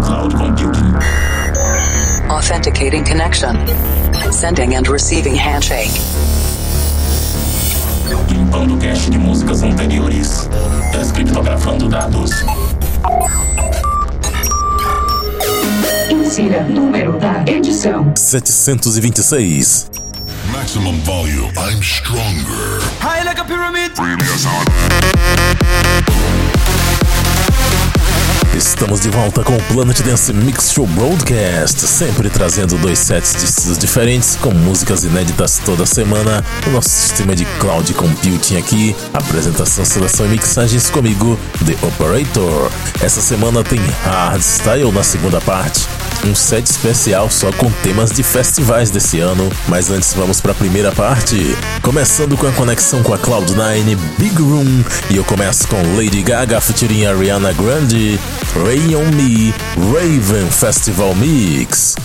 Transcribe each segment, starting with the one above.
cloud computing. Authenticating connection. Sending and receiving handshake. Limpando cache de músicas anteriores. Descriptografando dados. Insira número da edição: 726. Maximum volume. I'm stronger. High like a pyramid. Estamos de volta com o Planet Dance Mix Show Broadcast, sempre trazendo dois sets de estilos diferentes com músicas inéditas toda semana. O nosso sistema de cloud computing aqui, apresentação, seleção e mixagens comigo, The Operator. Essa semana tem Hardstyle na segunda parte, um set especial só com temas de festivais desse ano. Mas antes vamos para a primeira parte, começando com a conexão com a Cloud9 Big Room e eu começo com Lady Gaga featuring Ariana Grande, Rain on Me, Raven Festival Mix.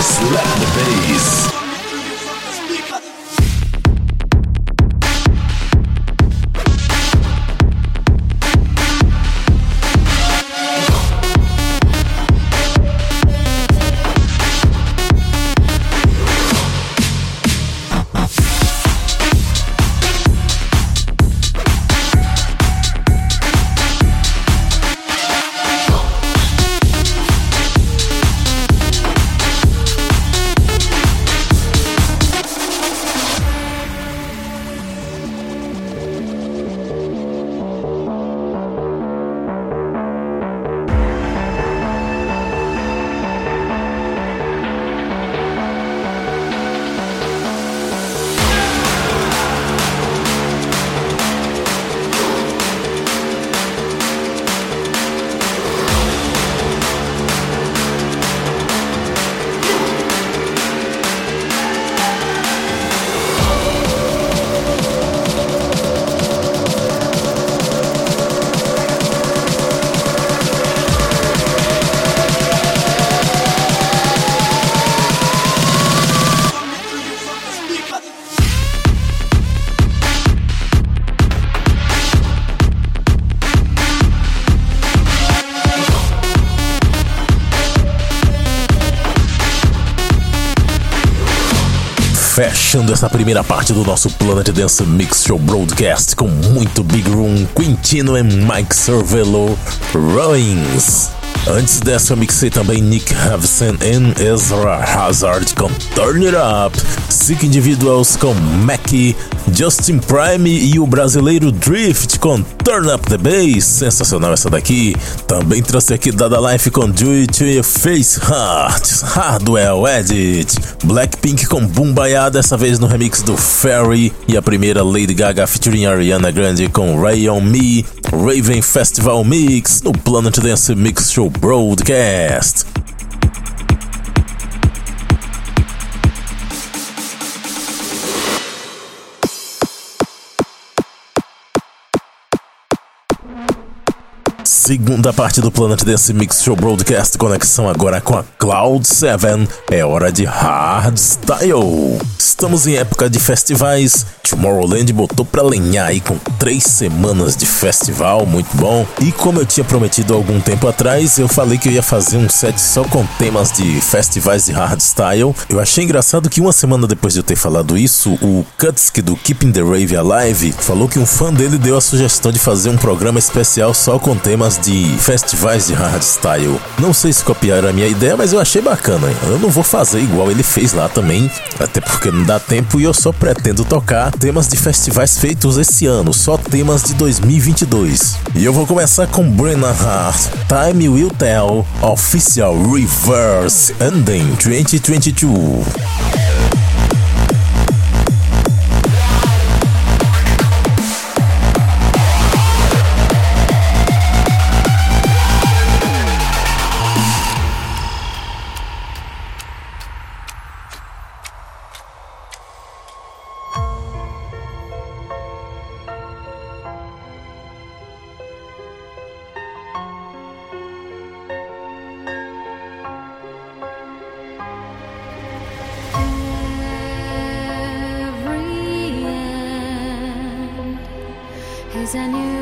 Slap the bass. Fechando essa primeira parte do nosso Planet Dance Mix Show Broadcast com muito Big Room, Quintino e Mike Cervello, Rollins. Antes dessa, eu mixei também Nick Havsen e Ezra Hazard com Turn It Up, Sick Individuals com Mackie, Justin Prime e o brasileiro Drift com Turn Up the Bass. Sensacional essa daqui. Também trouxe aqui Dada Life com Do It Your Face Heart, Hardwell Edit, Blackpink com Bumbaya, dessa vez no remix do Ferry, e a primeira Lady Gaga featuring Ariana Grande com Ray On Me, Raven Festival Mix. No Planet Dance Mix Show Broadcast. Segunda parte do Planet Dance Mix Show Broadcast, conexão agora com a Cloud 7. É hora de hardstyle. Estamos em época de festivais. Tomorrowland botou pra lenhar aí com três semanas de festival, muito bom. E como eu tinha prometido algum tempo atrás, eu falei que eu ia fazer um set só com temas de festivais de hardstyle. Eu achei engraçado que uma semana depois de eu ter falado isso, o Kutsk do Keeping the Rave Alive falou que um fã dele deu a sugestão de fazer um programa especial só com temas de festivais de hardstyle. Não sei se copiaram a minha ideia, mas eu achei bacana. Eu não vou fazer igual ele fez lá também, até porque não dá tempo e eu só pretendo tocar temas de festivais feitos esse ano, só temas de 2022. E eu vou começar com Brenna Hart, Time Will Tell, Official Reverse Ending 2022. Is a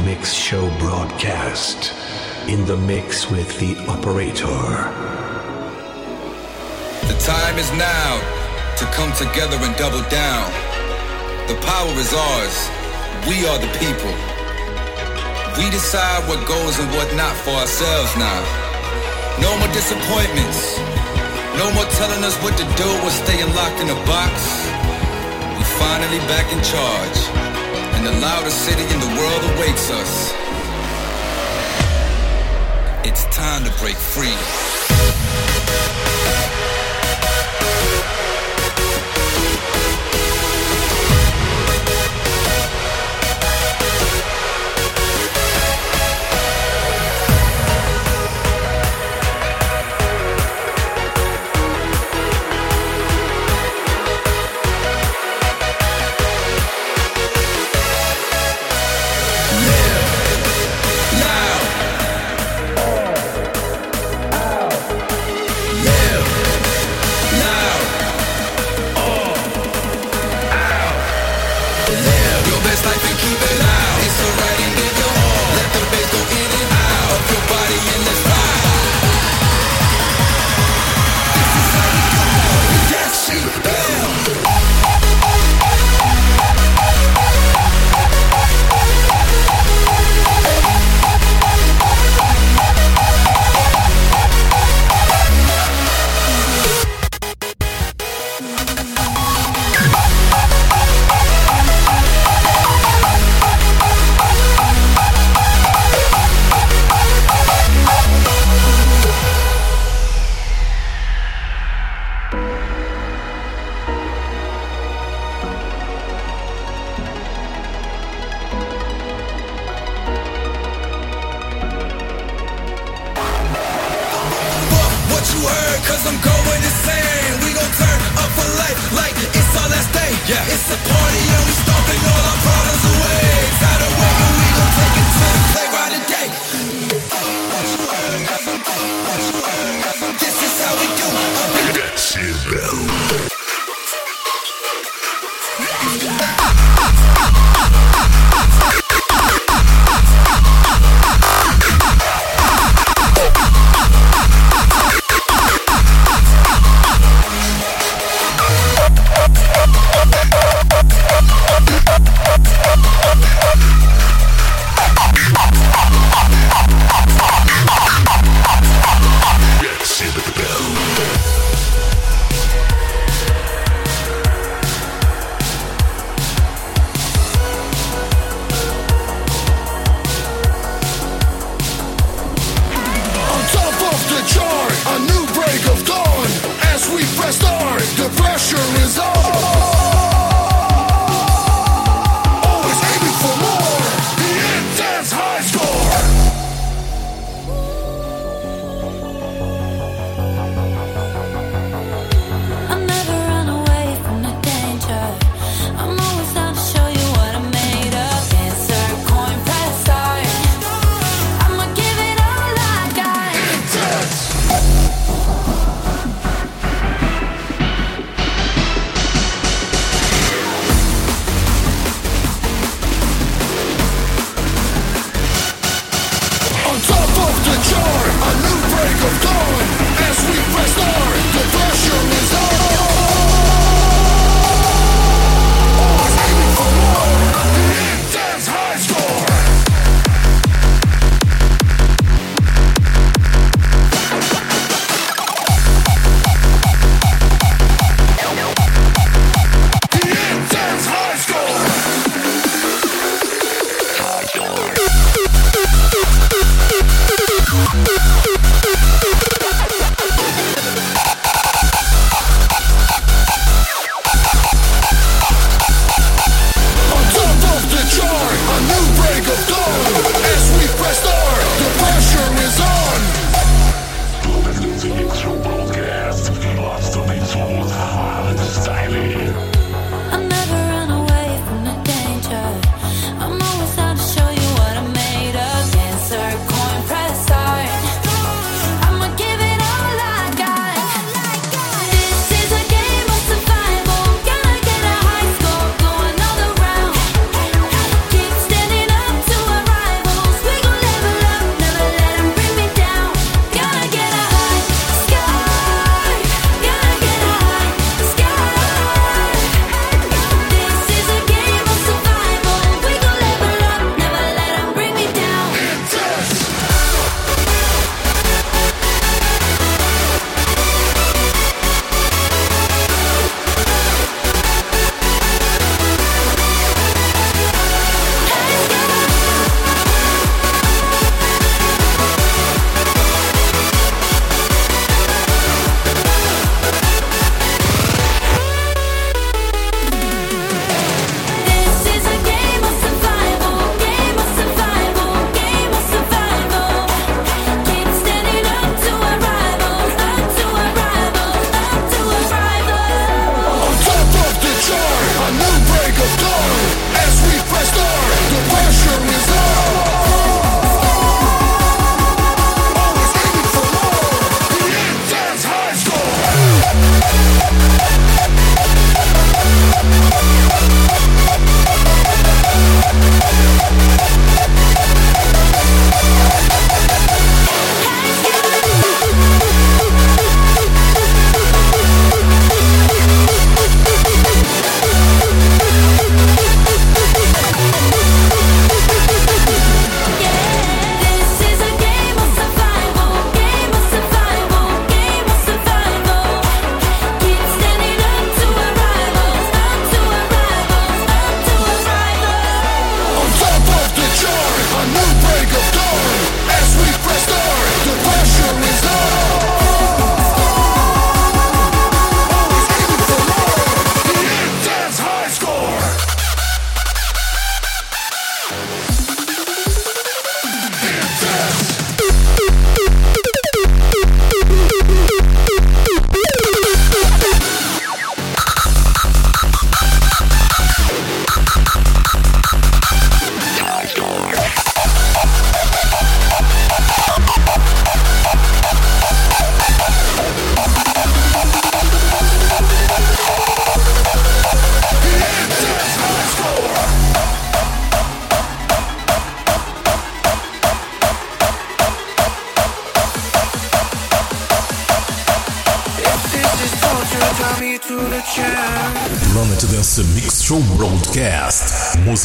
Mix Show broadcast. In the mix with the operator. The time is now to come together and double down. The power is ours. We are the people. We decide what goes and what not for ourselves now. No more disappointments. No more telling us what to do or staying locked in a box. We're finally back in charge. And the loudest city in the world awaits us. It's time to break free.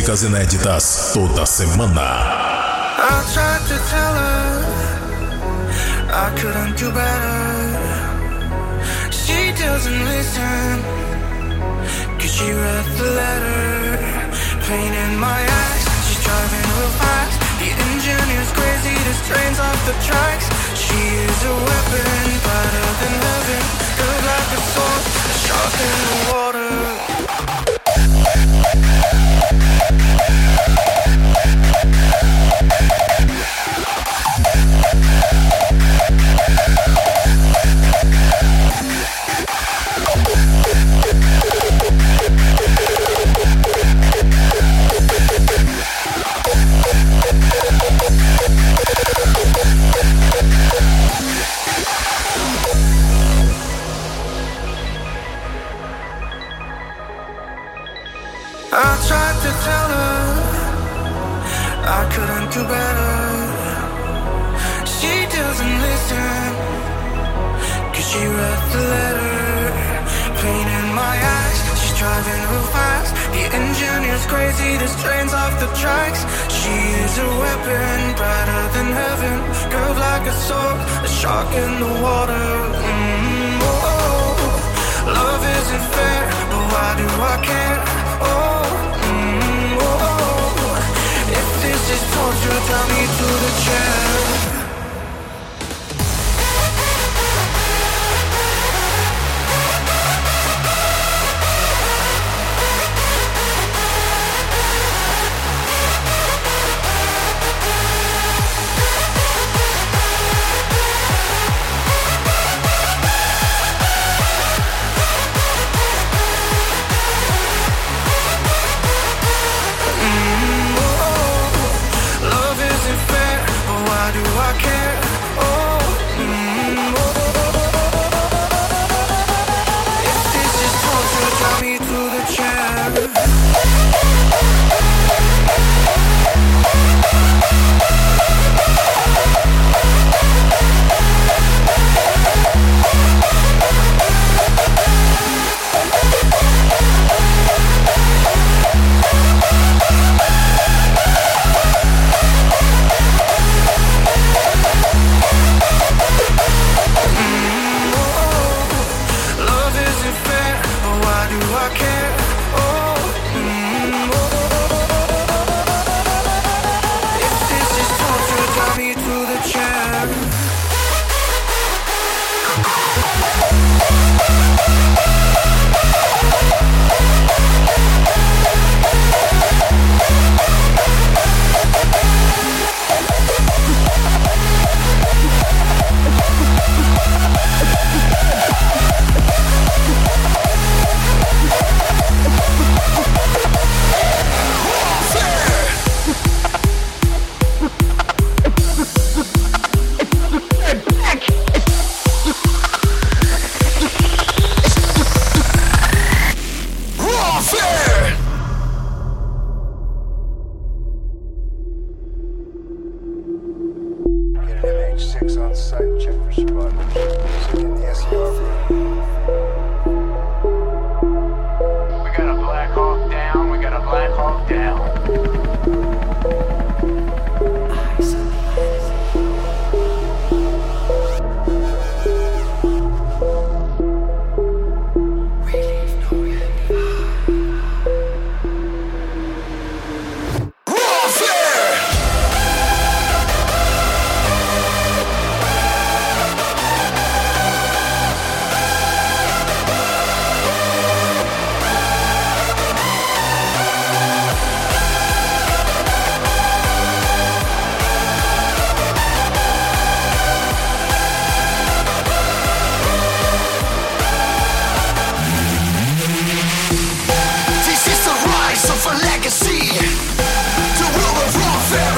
músicas inéditas toda semana. I tried to tell her I couldn't do better. She doesn't listen, cause she read the letter. Pain in my she's driving. The is crazy, off the tracks. She is a weapon, better than heaven. Good like a sword, sharp in the water. Thank you.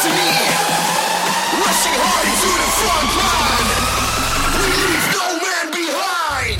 destiny, rushing hard the front line. We leave no man behind.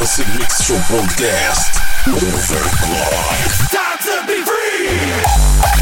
Dance Mix Show Podcast. Overclock. Time to be free!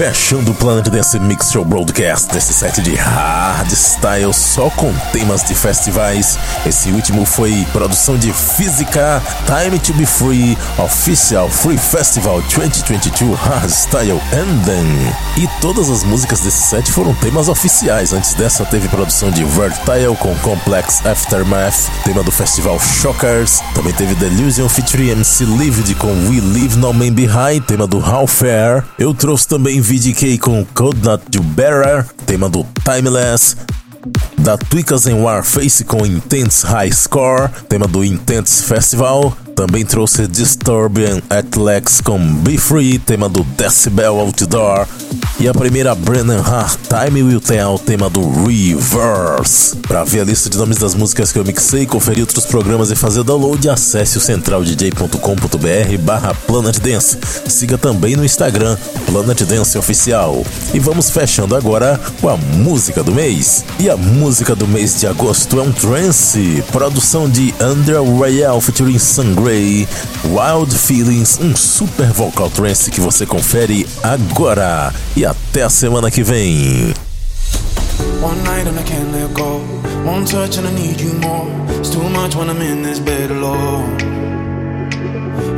sucesso. Fechando o Planet Dance Mix Show Broadcast desse set de hardstyle só com temas de festivais. Esse último foi produção de Física, Time to Be Free, Official Free Festival 2022 Hardstyle Ending. E todas as músicas desse set foram temas oficiais. Antes dessa teve produção de Vertile com Complex Aftermath, tema do festival Shockers. Também teve Delusion featuring MC Lived com We Leave No Man Behind, tema do How Fair. Eu trouxe também VDK com Cold Not Do Better, tema do Timeless. Da Tweakers and Warface com Intense High Score, tema do Intense Festival. Também trouxe Disturbian Atlex com Be Free, tema do Decibel Outdoor. E a primeira Brennan Hart, Time Will Tell, tema do Reverse. Para ver a lista de nomes das músicas que eu mixei, conferir outros programas e fazer download, acesse o centraldj.com.br barra Planet Dance. Siga também no Instagram, Planet Dance Oficial. E vamos fechando agora com a música do mês. E a música do mês de agosto é um trance, produção de Under Royale featuring Sangray, Wild Feelings, um super vocal trance que você confere agora. E até a semana que vem. One night and I can't let go. One touch and I need you more. It's too much when I'm in this bed alone.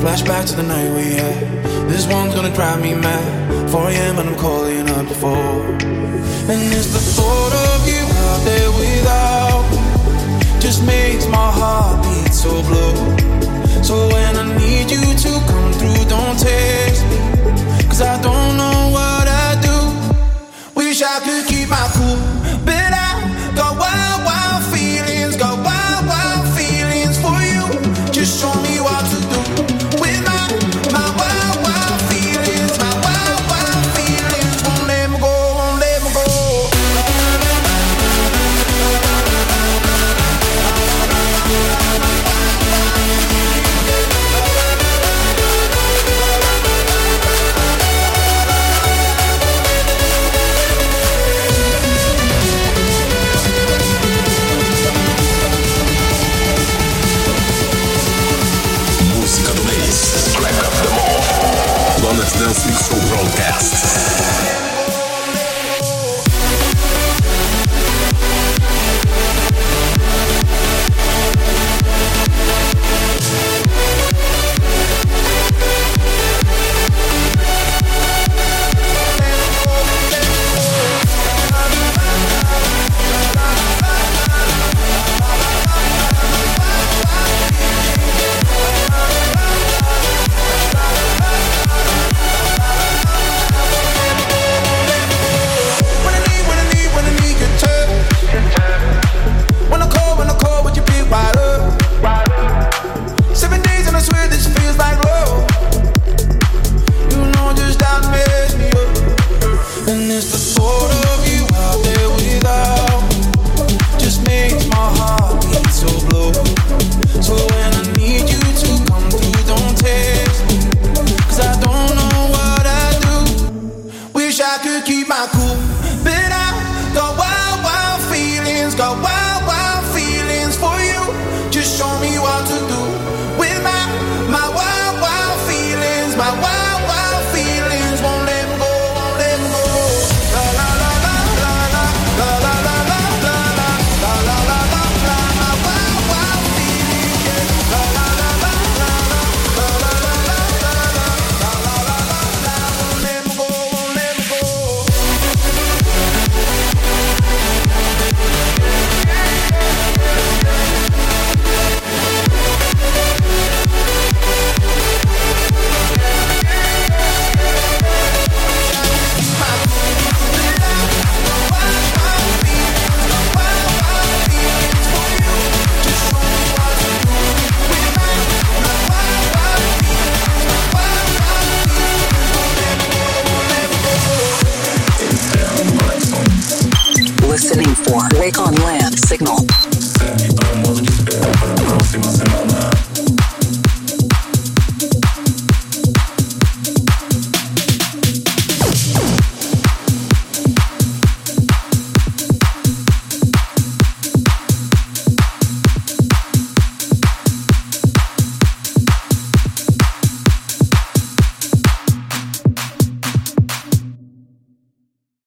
Flashback to the night we had. This one's gonna drive me mad. 4 a.m. and I'm calling up phone. And it's the thought of you out there without. Just makes my heart beat so blue. So when I need you to come through, don't text me. Cause I don't know what I do. Wish I could keep my cool,